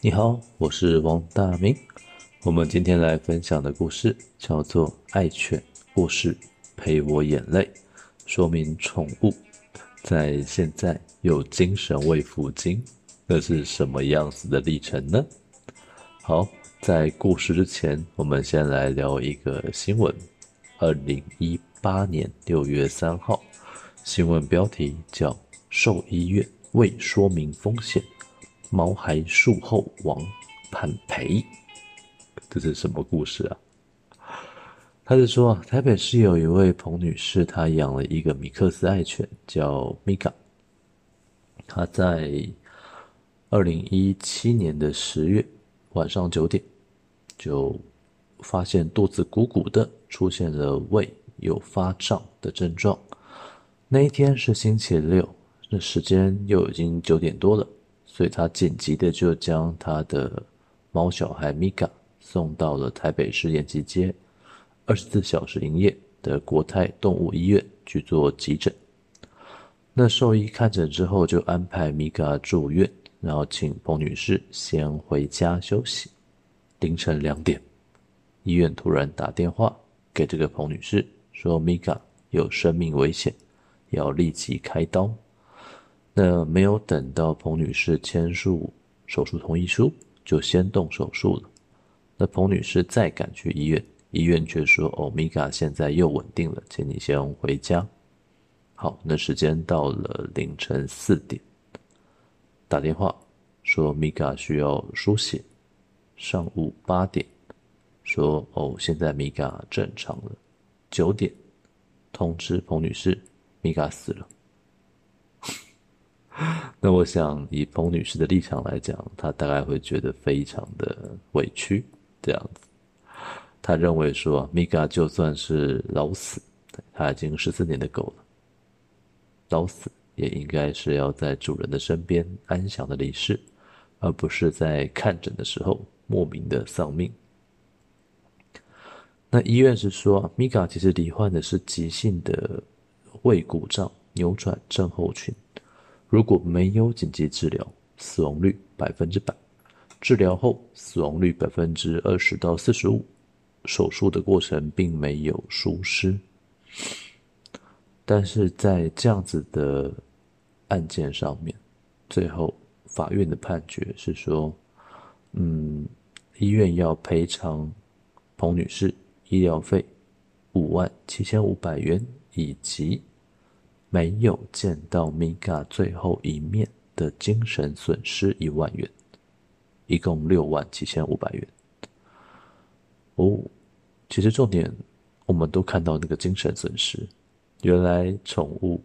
你好，我是王大明。我们今天来分享的故事叫做《爱犬故事陪我眼泪》，说明宠物在现在有精神慰抚金，那是什么样子的历程呢？好，在故事之前，我们先来聊一个新闻。二零一八年六月三号，新闻标题叫“兽医院未说明风险”。毛孩术后亡判赔，这是什么故事啊？他是说，台北市有一位彭女士，她养了一个米克斯爱犬，叫米嘎。她在二零一七年的十月晚上九点，就发现肚子鼓鼓的，出现了胃有发胀的症状。那一天是星期六，那时间又已经九点多了。所以他紧急的就将他的猫小孩米嘎送到了台北市延吉街二十四小时营业的国泰动物医院去做急诊。那兽医看诊之后就安排米嘎住院，然后请彭女士先回家休息。凌晨两点，医院突然打电话给这个彭女士，说米嘎有生命危险，要立即开刀。那没有等到彭女士签署手术同意书，就先动手术了。那彭女士再赶去医院，医院却说：“哦，米嘎现在又稳定了，请你先回家。”好，那时间到了凌晨四点，打电话说米嘎需要输血。上午八点说：“哦，现在米嘎正常了。”九点通知彭女士，米嘎死了。那我想，以冯女士的立场来讲，她大概会觉得非常的委屈，这样子。她认为说，米嘎就算是老死，她已经十四年的狗了，老死也应该是要在主人的身边安详的离世，而不是在看诊的时候莫名的丧命。那医院是说，米嘎其实罹患的是急性的胃鼓胀扭转症候群。如果没有紧急治疗，死亡率百分之百；治疗后，死亡率百分之二十到四十五。手术的过程并没有疏失，但是在这样子的案件上面，最后法院的判决是说，嗯，医院要赔偿彭女士医疗费五万七千五百元，以及。没有见到米嘎最后一面的精神损失一万元，一共六万七千五百元。哦，其实重点我们都看到那个精神损失，原来宠物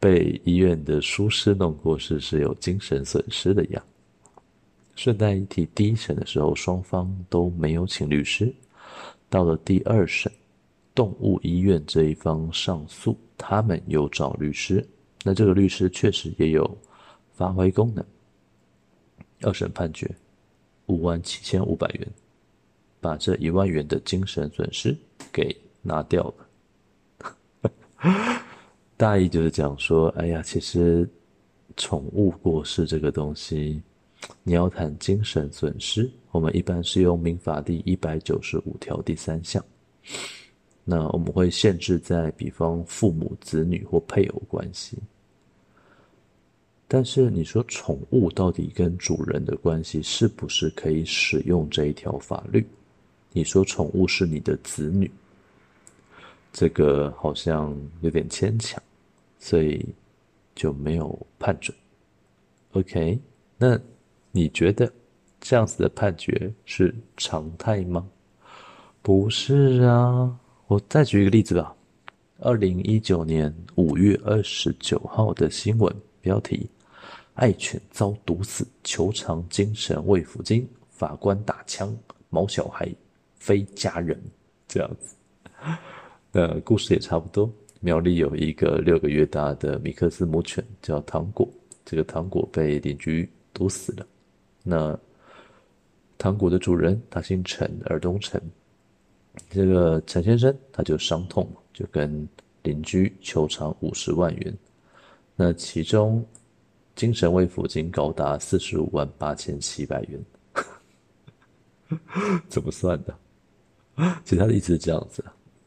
被医院的疏失弄过是是有精神损失的呀。顺带一提，第一审的时候双方都没有请律师，到了第二审。动物医院这一方上诉，他们有找律师，那这个律师确实也有发挥功能。二审判决五万七千五百元，把这一万元的精神损失给拿掉了。大意就是讲说，哎呀，其实宠物过世这个东西，你要谈精神损失，我们一般是用民法第一百九十五条第三项。那我们会限制在，比方父母、子女或配偶关系。但是你说宠物到底跟主人的关系是不是可以使用这一条法律？你说宠物是你的子女，这个好像有点牵强，所以就没有判准。OK，那你觉得这样子的判决是常态吗？不是啊。我再举一个例子吧，二零一九年五月二十九号的新闻标题：爱犬遭毒死，求偿精神慰抚金，法官打枪，毛小孩非家人，这样子。呃，故事也差不多。苗栗有一个六个月大的米克斯母犬叫糖果，这个糖果被邻居毒死了。那糖果的主人他姓陈，尔东陈。这个陈先生他就伤痛，就跟邻居求偿五十万元。那其中精神慰抚金高达四十五万八千七百元。怎么算的？其实他的意思是这样子，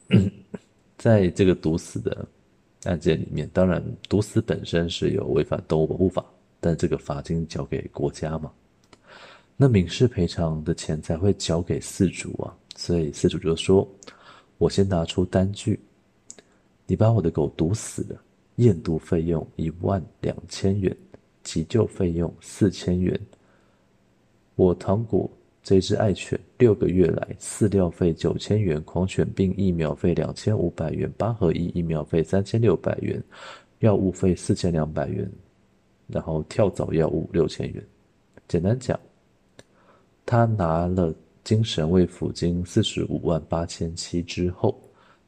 在这个毒死的案件里面，当然毒死本身是有违反动物保护法，但这个罚金交给国家嘛，那民事赔偿的钱才会交给饲主啊，所以饲主就说：“我先拿出单据，你把我的狗毒死了，验毒费用一万两千元，急救费用四千元，我糖果。”这只爱犬六个月来饲料费九千元，狂犬病疫苗费两千五百元，八合一疫苗费三千六百元，药物费四千两百元，然后跳蚤药物六千元。简单讲，他拿了精神慰抚金四十五万八千七之后，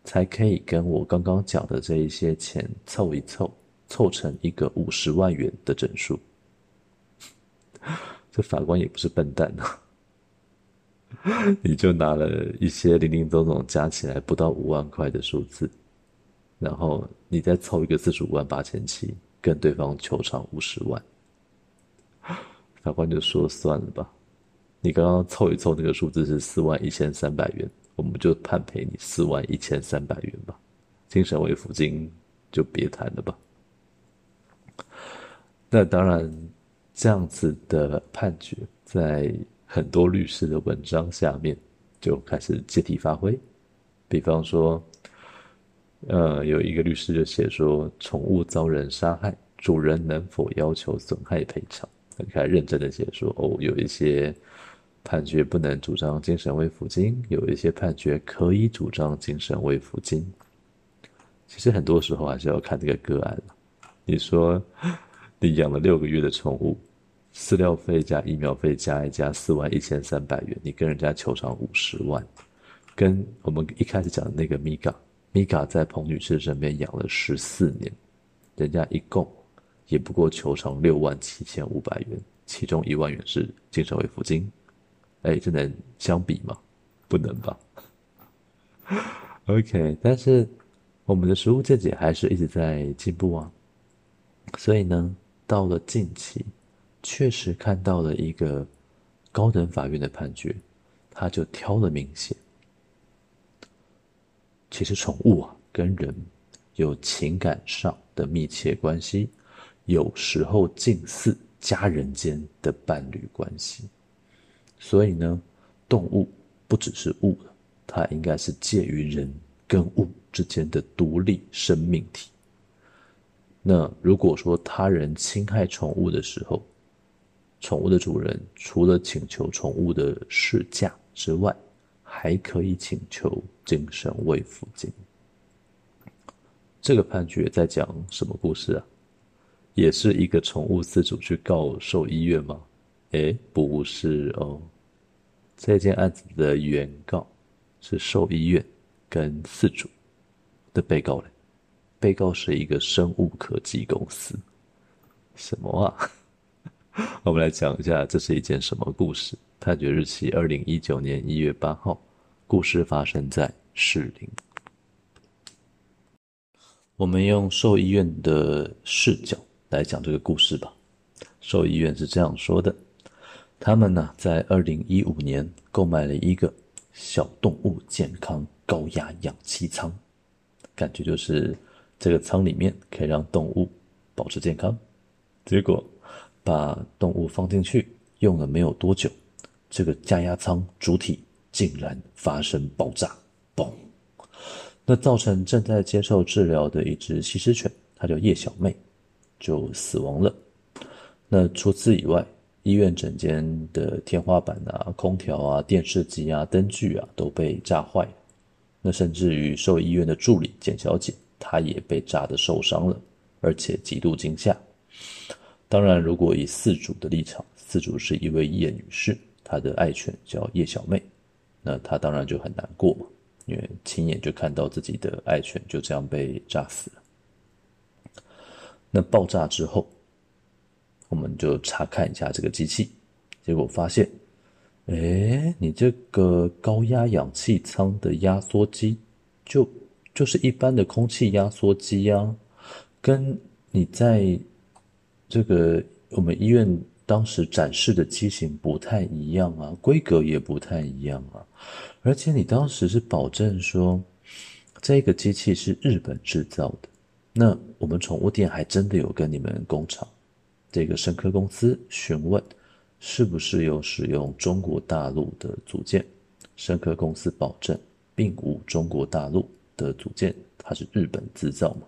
才可以跟我刚刚讲的这一些钱凑一凑，凑成一个五十万元的整数。这法官也不是笨蛋啊。你就拿了一些零零总总加起来不到五万块的数字，然后你再凑一个四十五万八千七，跟对方求偿五十万。法官就说：“算了吧，你刚刚凑一凑那个数字是四万一千三百元，我们就判赔你四万一千三百元吧，精神慰抚金就别谈了吧。”那当然，这样子的判决在。很多律师的文章下面就开始借题发挥，比方说，呃，有一个律师就写说，宠物遭人杀害，主人能否要求损害赔偿？很开认真的写说，哦，有一些判决不能主张精神慰抚金，有一些判决可以主张精神慰抚金。其实很多时候还是要看这个个案。你说，你养了六个月的宠物。饲料费加疫苗费加一加四万一千三百元，你跟人家求偿五十万，跟我们一开始讲的那个米嘎，米嘎在彭女士身边养了十四年，人家一共也不过求偿六万七千五百元，其中一万元是精神慰抚金，哎，这能相比吗？不能吧？OK，但是我们的实务见解还是一直在进步啊，所以呢，到了近期。确实看到了一个高等法院的判决，他就挑了明显。其实宠物啊，跟人有情感上的密切关系，有时候近似家人间的伴侣关系。所以呢，动物不只是物，它应该是介于人跟物之间的独立生命体。那如果说他人侵害宠物的时候，宠物的主人除了请求宠物的事价之外，还可以请求精神慰抚金。这个判决在讲什么故事啊？也是一个宠物饲主去告兽医院吗？诶，不是哦。这件案子的原告是兽医院跟饲主的被告人。被告是一个生物科技公司。什么啊？我们来讲一下，这是一件什么故事？判决日期二零一九年一月八号，故事发生在士林。我们用兽医院的视角来讲这个故事吧。兽医院是这样说的：他们呢，在二零一五年购买了一个小动物健康高压氧气舱，感觉就是这个舱里面可以让动物保持健康。结果。把动物放进去，用了没有多久，这个加压舱主体竟然发生爆炸，嘣！那造成正在接受治疗的一只西施犬，它叫叶小妹，就死亡了。那除此以外，医院整间的天花板啊、空调啊、电视机啊、灯具啊都被炸坏。那甚至于兽医院的助理简小姐，她也被炸得受伤了，而且极度惊吓。当然，如果以饲主的立场，饲主是一位叶女士，她的爱犬叫叶小妹，那她当然就很难过嘛，因为亲眼就看到自己的爱犬就这样被炸死了。那爆炸之后，我们就查看一下这个机器，结果发现，诶，你这个高压氧气舱的压缩机，就就是一般的空气压缩机呀，跟你在。这个我们医院当时展示的机型不太一样啊，规格也不太一样啊，而且你当时是保证说这个机器是日本制造的，那我们宠物店还真的有跟你们工厂这个申科公司询问，是不是有使用中国大陆的组件，申科公司保证并无中国大陆的组件，它是日本制造嘛。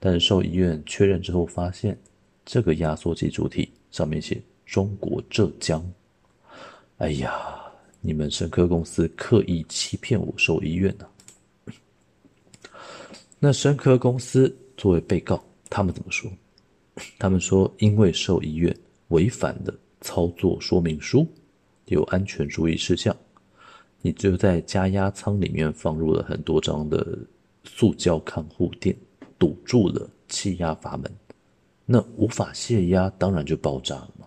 但是兽医院确认之后发现，这个压缩机主体上面写中国浙江。哎呀，你们申科公司刻意欺骗我兽医院呢、那申科公司作为被告，他们怎么说？他们说，因为兽医院违反了操作说明书，有安全注意事项，你就在加压舱里面放入了很多张的塑胶看护垫。堵住了气压阀门，那无法泄压，当然就爆炸了嘛。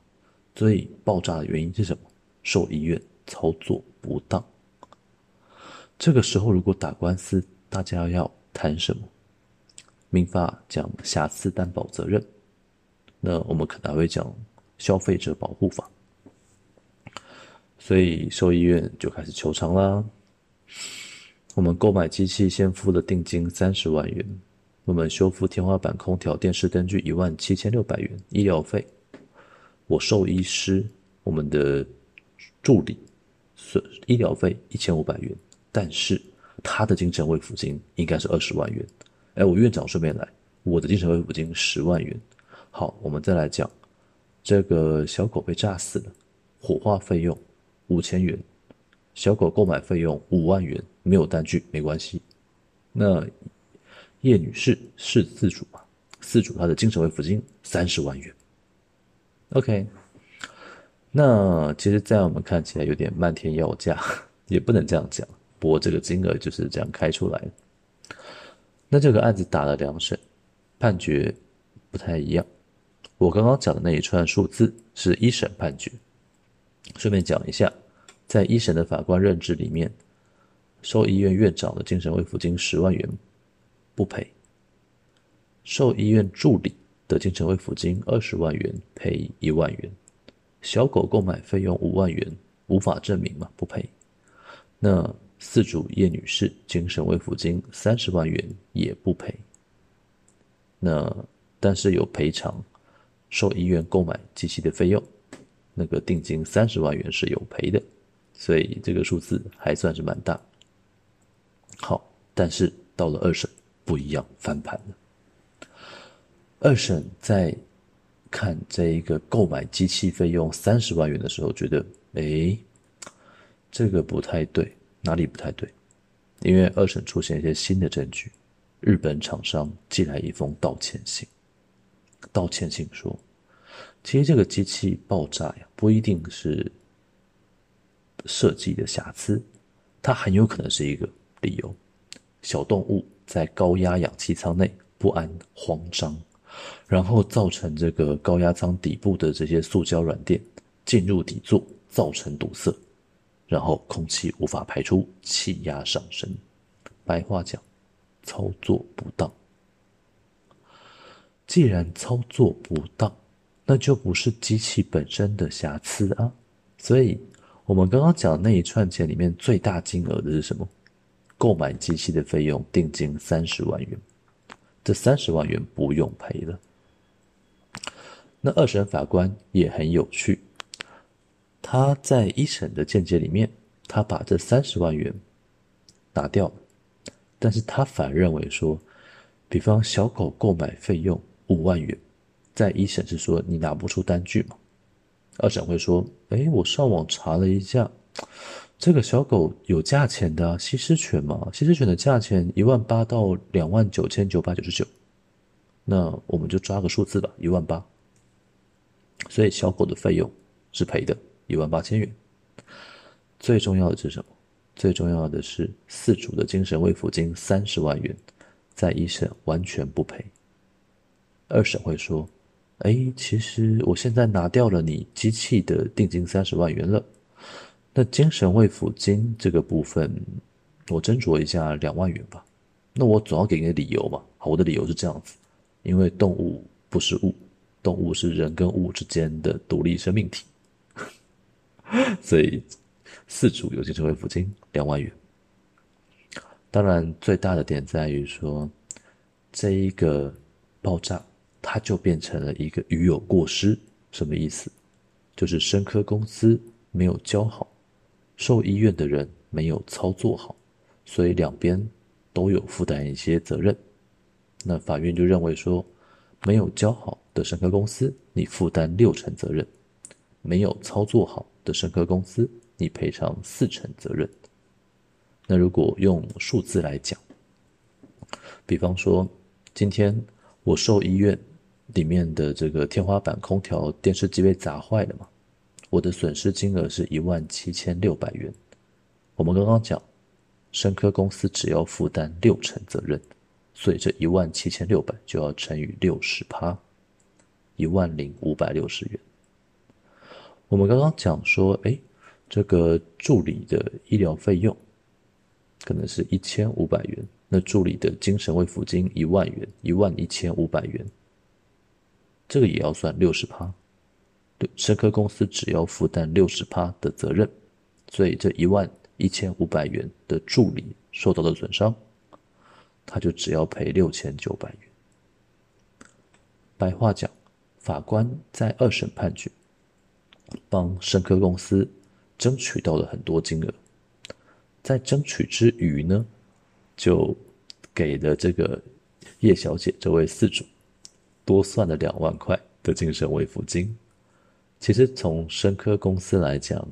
所以爆炸的原因是什么？兽医院操作不当。这个时候如果打官司，大家要谈什么？民法讲瑕疵担保责任，那我们可能还会讲消费者保护法。所以兽医院就开始求偿啦。我们购买机器先付了定金三十万元。我们修复天花板、空调、电视灯具一万七千六百元，医疗费。我兽医师，我们的助理，损医疗费一千五百元，但是他的精神慰抚金应该是二十万元。哎，我院长顺便来，我的精神慰抚金十万元。好，我们再来讲，这个小狗被炸死了，火化费用五千元，小狗购买费用五万元，没有单据没关系。那。叶女士是自主嘛？自主她的精神慰抚金三十万元。OK，那其实，在我们看起来有点漫天要价，也不能这样讲。不过这个金额就是这样开出来的。那这个案子打了两审，判决不太一样。我刚刚讲的那一串数字是一审判决。顺便讲一下，在一审的法官认知里面，兽医院院长的精神慰抚金十万元。不赔。兽医院助理的精神慰抚金二十万元，赔一万元。小狗购买费用五万元，无法证明嘛，不赔。那饲主叶女士精神慰抚金三十万元也不赔。那但是有赔偿兽医院购买机器的费用，那个定金三十万元是有赔的，所以这个数字还算是蛮大。好，但是到了二审。不一样，翻盘了。二审在看这一个购买机器费用三十万元的时候，觉得，诶，这个不太对，哪里不太对？因为二审出现一些新的证据，日本厂商寄来一封道歉信，道歉信说，其实这个机器爆炸呀，不一定是设计的瑕疵，它很有可能是一个理由，小动物。在高压氧气舱内不安慌张，然后造成这个高压舱底部的这些塑胶软垫进入底座，造成堵塞，然后空气无法排出，气压上升。白话讲，操作不当。既然操作不当，那就不是机器本身的瑕疵啊。所以，我们刚刚讲的那一串钱里面最大金额的是什么？购买机器的费用定金三十万元，这三十万元不用赔了。那二审法官也很有趣，他在一审的见解里面，他把这三十万元拿掉，但是他反认为说，比方小狗购买费用五万元，在一审是说你拿不出单据嘛，二审会说，哎，我上网查了一下。这个小狗有价钱的，西施犬嘛，西施犬的价钱一万八到两万九千九百九十九，那我们就抓个数字吧，一万八。所以小狗的费用是赔的，一万八千元。最重要的是什么？最重要的是饲主的精神慰抚金三十万元，在一审完全不赔。二审会说，哎，其实我现在拿掉了你机器的定金三十万元了。那精神慰抚金这个部分，我斟酌一下两万元吧。那我总要给你个理由嘛。好，我的理由是这样子，因为动物不是物，动物是人跟物之间的独立生命体，所以四主有精神慰抚金两万元。当然，最大的点在于说，这一个爆炸，它就变成了一个鱼有过失，什么意思？就是生科公司没有教好，兽医院的人没有操作好，所以两边都有负担一些责任。那法院就认为说，没有教好的生科公司，你负担六成责任；没有操作好的生科公司，你赔偿四成责任。那如果用数字来讲，比方说，今天我兽医院里面的这个天花板、空调、电视机被砸坏了嘛，我的损失金额是一万七千六百元。我们刚刚讲，申科公司只要负担六成责任。所以这一万七千六百就要乘以六十趴，一万零五百六十元。我们刚刚讲说，哎，这个助理的医疗费用可能是一千五百元，那助理的精神慰抚金一万元，一万一千五百元，这个也要算六十趴。对，申科公司只要负担六十趴的责任，所以这一万一千五百元的助理受到的损伤。他就只要赔六千九百元。白话讲，法官在二审判决，帮申科公司争取到了很多金额，在争取之余呢，就给了这个叶小姐这位四主多算了两万块的精神慰抚金。其实从申科公司来讲，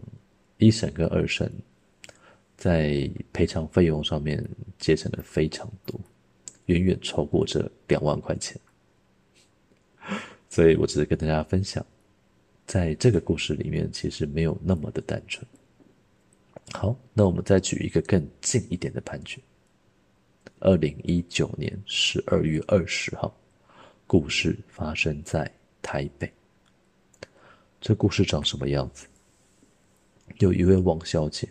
一审跟二审。在赔偿费用上面节省的非常多，远远超过这两万块钱。所以我只是跟大家分享，在这个故事里面，其实没有那么的单纯。好，那我们再举一个更近一点的判决。二零一九年十二月二十号，故事发生在台北。这故事长什么样子？有一位王小姐。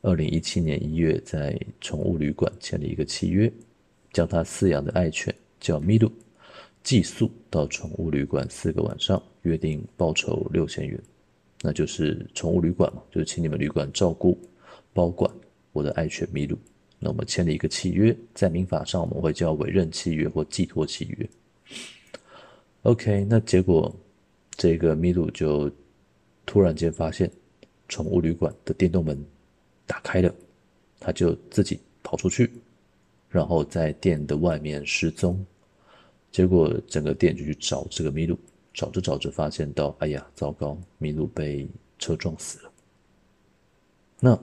二零一七年一月，在宠物旅馆签了一个契约，将她饲养的爱犬叫米露寄宿到宠物旅馆四个晚上，约定报酬六千元，那就是宠物旅馆嘛，就是请你们旅馆照顾、保管我的爱犬米露。那我们签了一个契约，在民法上我们会叫委任契约或寄托契约。OK，那结果这个米露就突然间发现宠物旅馆的电动门。打开了，他就自己跑出去，然后在店的外面失踪。结果整个店就去找这个米露，找着找着发现到，哎呀，糟糕，米露被车撞死了。那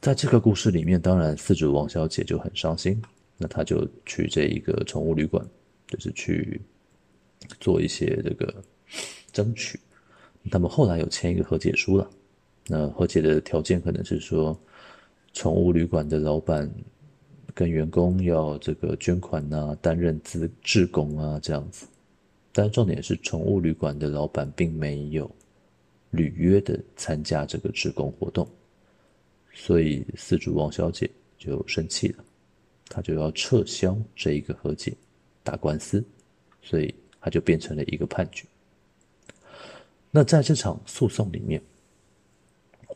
在这个故事里面，当然四主王小姐就很伤心，那她就去这一个宠物旅馆，就是去做一些这个争取。他们后来有签一个和解书了。那和解的条件可能是说，宠物旅馆的老板跟员工要这个捐款、啊，担任志志工啊这样子。但重点是，宠物旅馆的老板并没有履约的参加这个志工活动，所以饲主王小姐就生气了，她就要撤销这一个和解，打官司，所以他就变成了一个判决。那在这场诉讼里面。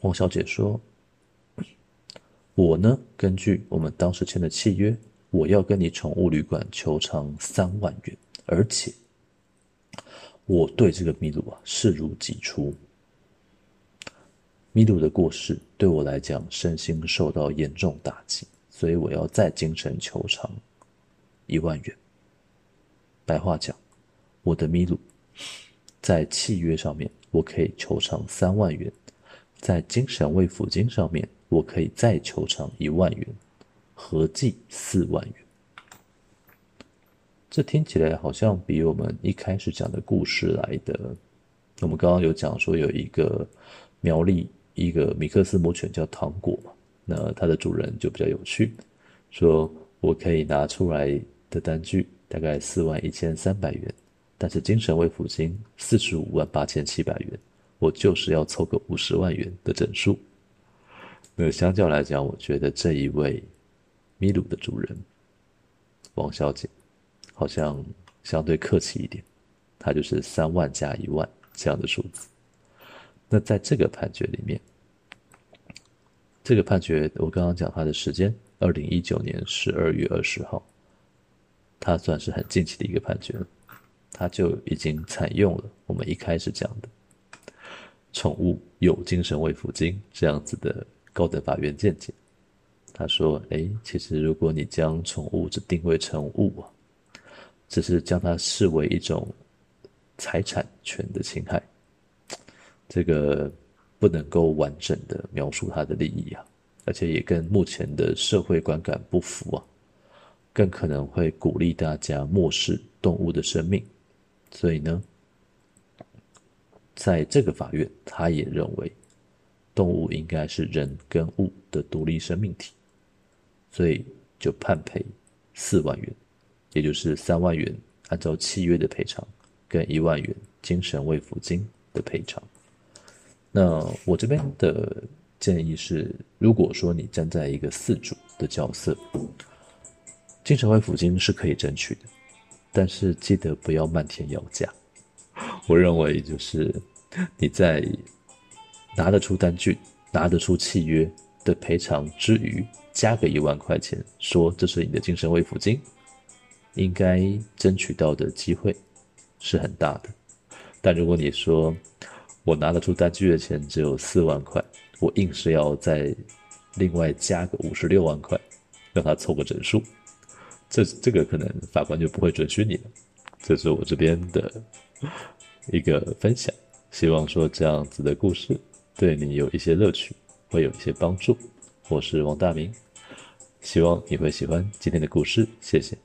王小姐说：“ 我呢，根据我们当时签的契约，我要跟你宠物旅馆求偿三万元，而且我对这个米鲁啊视如己出。米鲁的过世对我来讲，身心受到严重打击，所以我要再精神求偿一万元。白话讲，我的米鲁在契约上面，我可以求偿三万元。”在精神慰抚金上面，我可以再求偿一万元，合计四万元。这听起来好像比我们一开始讲的故事来的。我们刚刚有讲说有一个苗栗一个米克斯魔犬叫糖果嘛，那它的主人就比较有趣，说我可以拿出来的单据大概四万一千三百元，但是精神慰抚金四十五万八千七百元。我就是要凑个五十万元的整数。那相较来讲，我觉得这一位米鲁的主人王小姐好像相对客气一点，她就是三万加一万这样的数字。那在这个判决里面，这个判决我刚刚讲它的时间，二零一九年十二月二十号，它算是很近期的一个判决了，它就已经采用了我们一开始讲的宠物有精神慰抚金这样子的高等法院见解。他说：“哎，其实如果你将宠物只定位成物啊，只是将它视为一种财产权的侵害，这个不能够完整的描述它的利益啊，而且也跟目前的社会观感不符啊，更可能会鼓励大家漠视动物的生命。所以呢，在这个法院，他也认为动物应该是人跟物的独立生命体。”所以就判赔四万元，也就是三万元按照契约的赔偿，跟一万元精神慰抚金的赔偿。那我这边的建议是，如果说你站在一个饲主的角色，精神慰抚金是可以争取的，但是记得不要漫天要价。我认为就是你在拿得出单据、拿得出契约的赔偿之余。加个一万块钱，说这是你的精神慰抚金，应该争取到的机会是很大的。但如果你说我拿得出单据的钱只有四万块，我硬是要再另外加个五十六万块，让他凑个整数，这这个可能法官就不会准许你了。这是我这边的一个分享，希望说这样子的故事对你有一些乐趣，会有一些帮助。我是王大明。希望你会喜欢今天的故事，谢谢。